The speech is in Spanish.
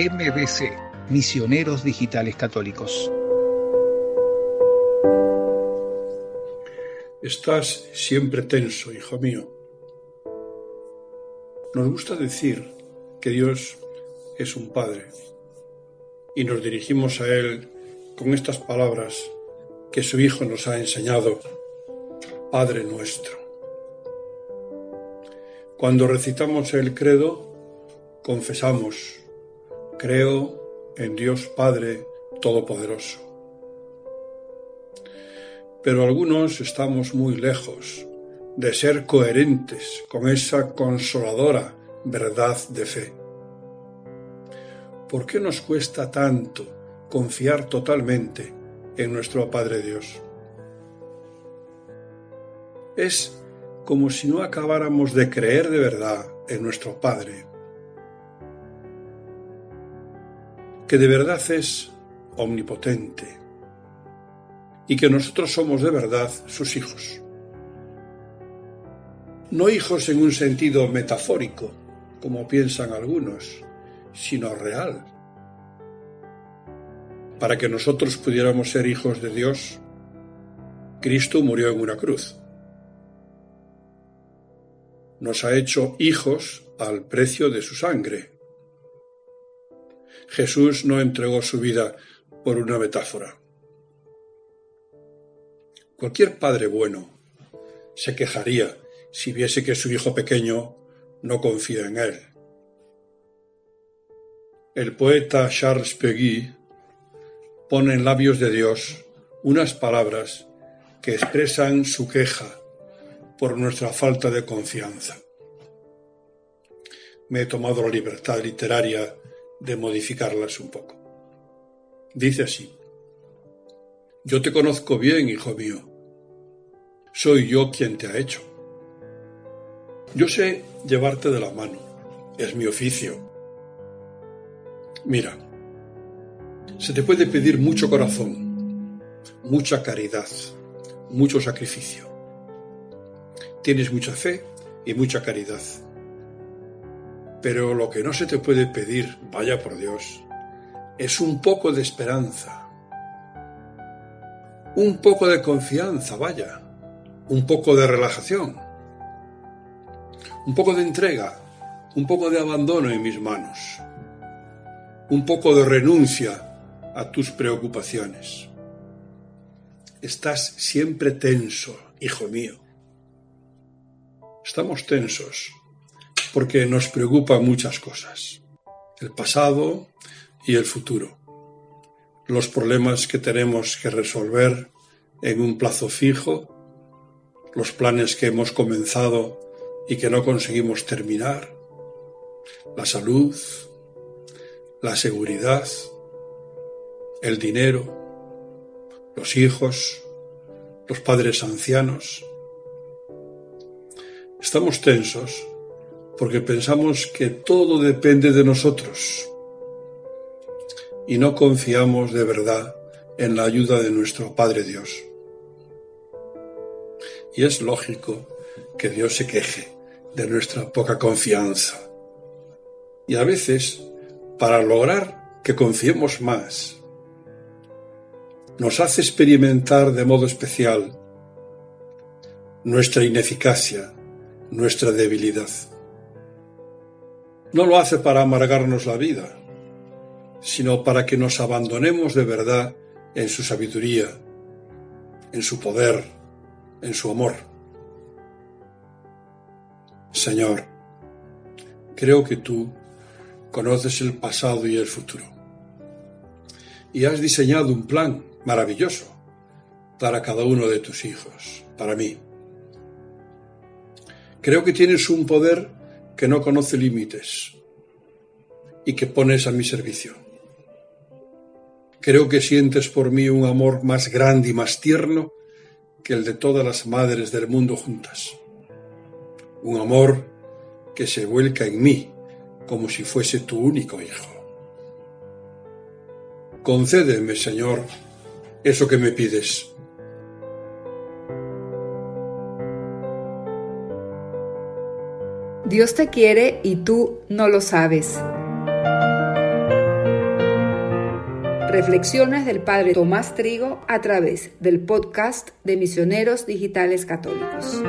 MBC, Misioneros Digitales Católicos. Estás siempre tenso, hijo mío. Nos gusta decir que Dios es un Padre y nos dirigimos a Él con estas palabras que su Hijo nos ha enseñado, Padre nuestro. Cuando recitamos el credo, confesamos Creo en Dios Padre Todopoderoso. Pero algunos estamos muy lejos de ser coherentes con esa consoladora verdad de fe. ¿Por qué nos cuesta tanto confiar totalmente en nuestro Padre Dios? Es como si no acabáramos de creer de verdad en nuestro Padre que de verdad es omnipotente y que nosotros somos de verdad sus hijos. No hijos en un sentido metafórico, como piensan algunos, sino real. Para que nosotros pudiéramos ser hijos de Dios, Cristo murió en una cruz. Nos ha hecho hijos al precio de su sangre, Jesús no entregó su vida por una metáfora. Cualquier padre bueno se quejaría si viese que su hijo pequeño no confía en él. El poeta Charles Peguy pone en labios de Dios unas palabras que expresan su queja por nuestra falta de confianza. Me he tomado la libertad literaria de modificarlas un poco. Dice así, Yo te conozco bien, hijo mío. Soy yo quien te ha hecho. Yo sé llevarte de la mano. Es mi oficio. Mira, se te puede pedir mucho corazón, mucha caridad, mucho sacrificio. Tienes mucha fe y mucha caridad pero lo que no se te puede pedir, vaya por Dios, es un poco de esperanza, un poco de confianza, vaya, un poco de relajación, un poco de entrega, un poco de abandono en mis manos, un poco de renuncia a tus preocupaciones. Estás siempre tenso, hijo mío. Estamos tensos porque nos preocupan muchas cosas. El pasado y el futuro. Los problemas que tenemos que resolver en un plazo fijo. Los planes que hemos comenzado y que no conseguimos terminar. La salud. La seguridad. El dinero. Los hijos. Los padres ancianos. Estamos tensos porque pensamos que todo depende de nosotros y no confiamos de verdad en la ayuda de nuestro Padre Dios. Y es lógico que Dios se queje de nuestra poca confianza. Y a veces, para lograr que confiemos más, nos hace experimentar de modo especial nuestra ineficacia, nuestra debilidad. No lo hace para amargarnos la vida, sino para que nos abandonemos de verdad en su sabiduría, en su poder, en su amor. Señor, creo que tú conoces el pasado y el futuro. Y has diseñado un plan maravilloso para cada uno de tus hijos, para mí. Creo que tienes un poder que no conoce límites y que pones a mi servicio. Creo que sientes por mí un amor más grande y más tierno que el de todas las madres del mundo juntas. Un amor que se vuelca en mí como si fuese tu único hijo. Concédeme, Señor, eso que me pides. Dios te quiere y tú no lo sabes. Reflexiones del Padre Tomás Trigo a través del podcast de Misioneros Digitales Católicos.